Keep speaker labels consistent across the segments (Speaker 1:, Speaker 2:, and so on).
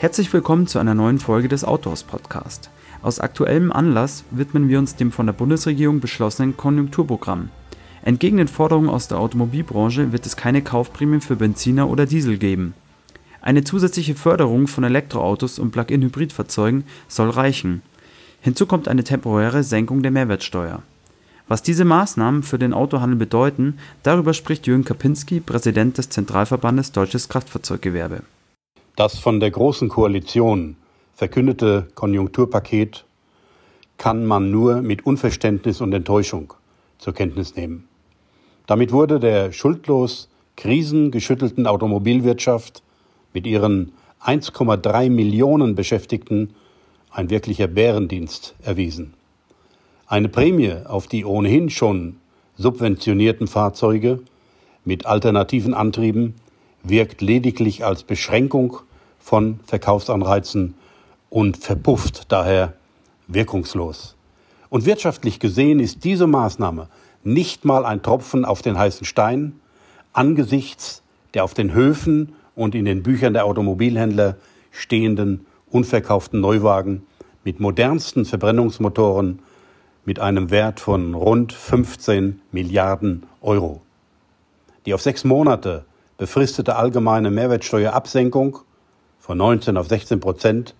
Speaker 1: Herzlich willkommen zu einer neuen Folge des Autors Podcast. Aus aktuellem Anlass widmen wir uns dem von der Bundesregierung beschlossenen Konjunkturprogramm. Entgegen den Forderungen aus der Automobilbranche wird es keine Kaufprämien für Benziner oder Diesel geben. Eine zusätzliche Förderung von Elektroautos und Plug-in-Hybridfahrzeugen soll reichen. Hinzu kommt eine temporäre Senkung der Mehrwertsteuer. Was diese Maßnahmen für den Autohandel bedeuten, darüber spricht Jürgen Kapinski, Präsident des Zentralverbandes Deutsches Kraftfahrzeuggewerbe.
Speaker 2: Das von der Großen Koalition verkündete Konjunkturpaket kann man nur mit Unverständnis und Enttäuschung zur Kenntnis nehmen. Damit wurde der schuldlos krisengeschüttelten Automobilwirtschaft mit ihren 1,3 Millionen Beschäftigten ein wirklicher Bärendienst erwiesen. Eine Prämie auf die ohnehin schon subventionierten Fahrzeuge mit alternativen Antrieben wirkt lediglich als Beschränkung von Verkaufsanreizen und verpufft daher wirkungslos. Und wirtschaftlich gesehen ist diese Maßnahme nicht mal ein Tropfen auf den heißen Stein angesichts der auf den Höfen und in den Büchern der Automobilhändler stehenden unverkauften Neuwagen mit modernsten Verbrennungsmotoren mit einem Wert von rund 15 Milliarden Euro. Die auf sechs Monate befristete allgemeine Mehrwertsteuerabsenkung von 19 auf 16 Prozent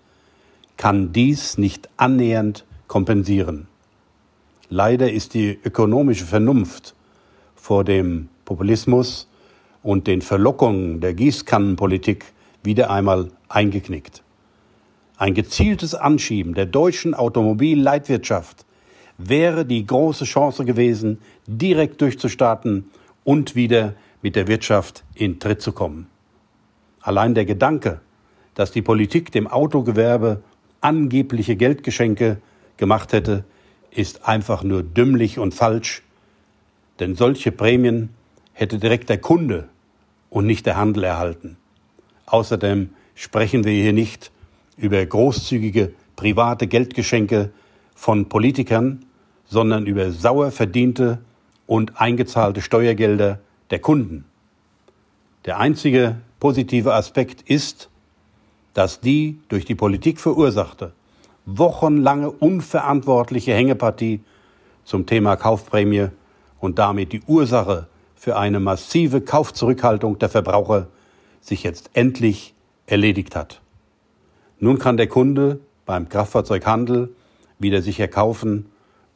Speaker 2: kann dies nicht annähernd kompensieren. Leider ist die ökonomische Vernunft vor dem Populismus und den Verlockungen der Gießkannenpolitik wieder einmal eingeknickt. Ein gezieltes Anschieben der deutschen Automobilleitwirtschaft wäre die große Chance gewesen, direkt durchzustarten und wieder mit der Wirtschaft in Tritt zu kommen. Allein der Gedanke, dass die Politik dem Autogewerbe angebliche Geldgeschenke gemacht hätte, ist einfach nur dümmlich und falsch, denn solche Prämien hätte direkt der Kunde und nicht der Handel erhalten. Außerdem sprechen wir hier nicht über großzügige private Geldgeschenke von Politikern, sondern über sauer verdiente und eingezahlte Steuergelder der Kunden. Der einzige positive Aspekt ist, dass die durch die Politik verursachte wochenlange unverantwortliche Hängepartie zum Thema Kaufprämie und damit die Ursache für eine massive Kaufzurückhaltung der Verbraucher sich jetzt endlich erledigt hat. Nun kann der Kunde beim Kraftfahrzeughandel wieder sicher kaufen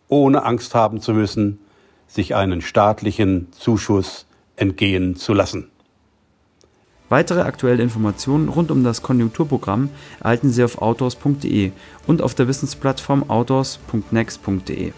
Speaker 2: ohne Angst haben zu müssen, sich einen staatlichen Zuschuss entgehen zu lassen.
Speaker 1: Weitere aktuelle Informationen rund um das Konjunkturprogramm erhalten Sie auf autors.de und auf der Wissensplattform autors.next.de.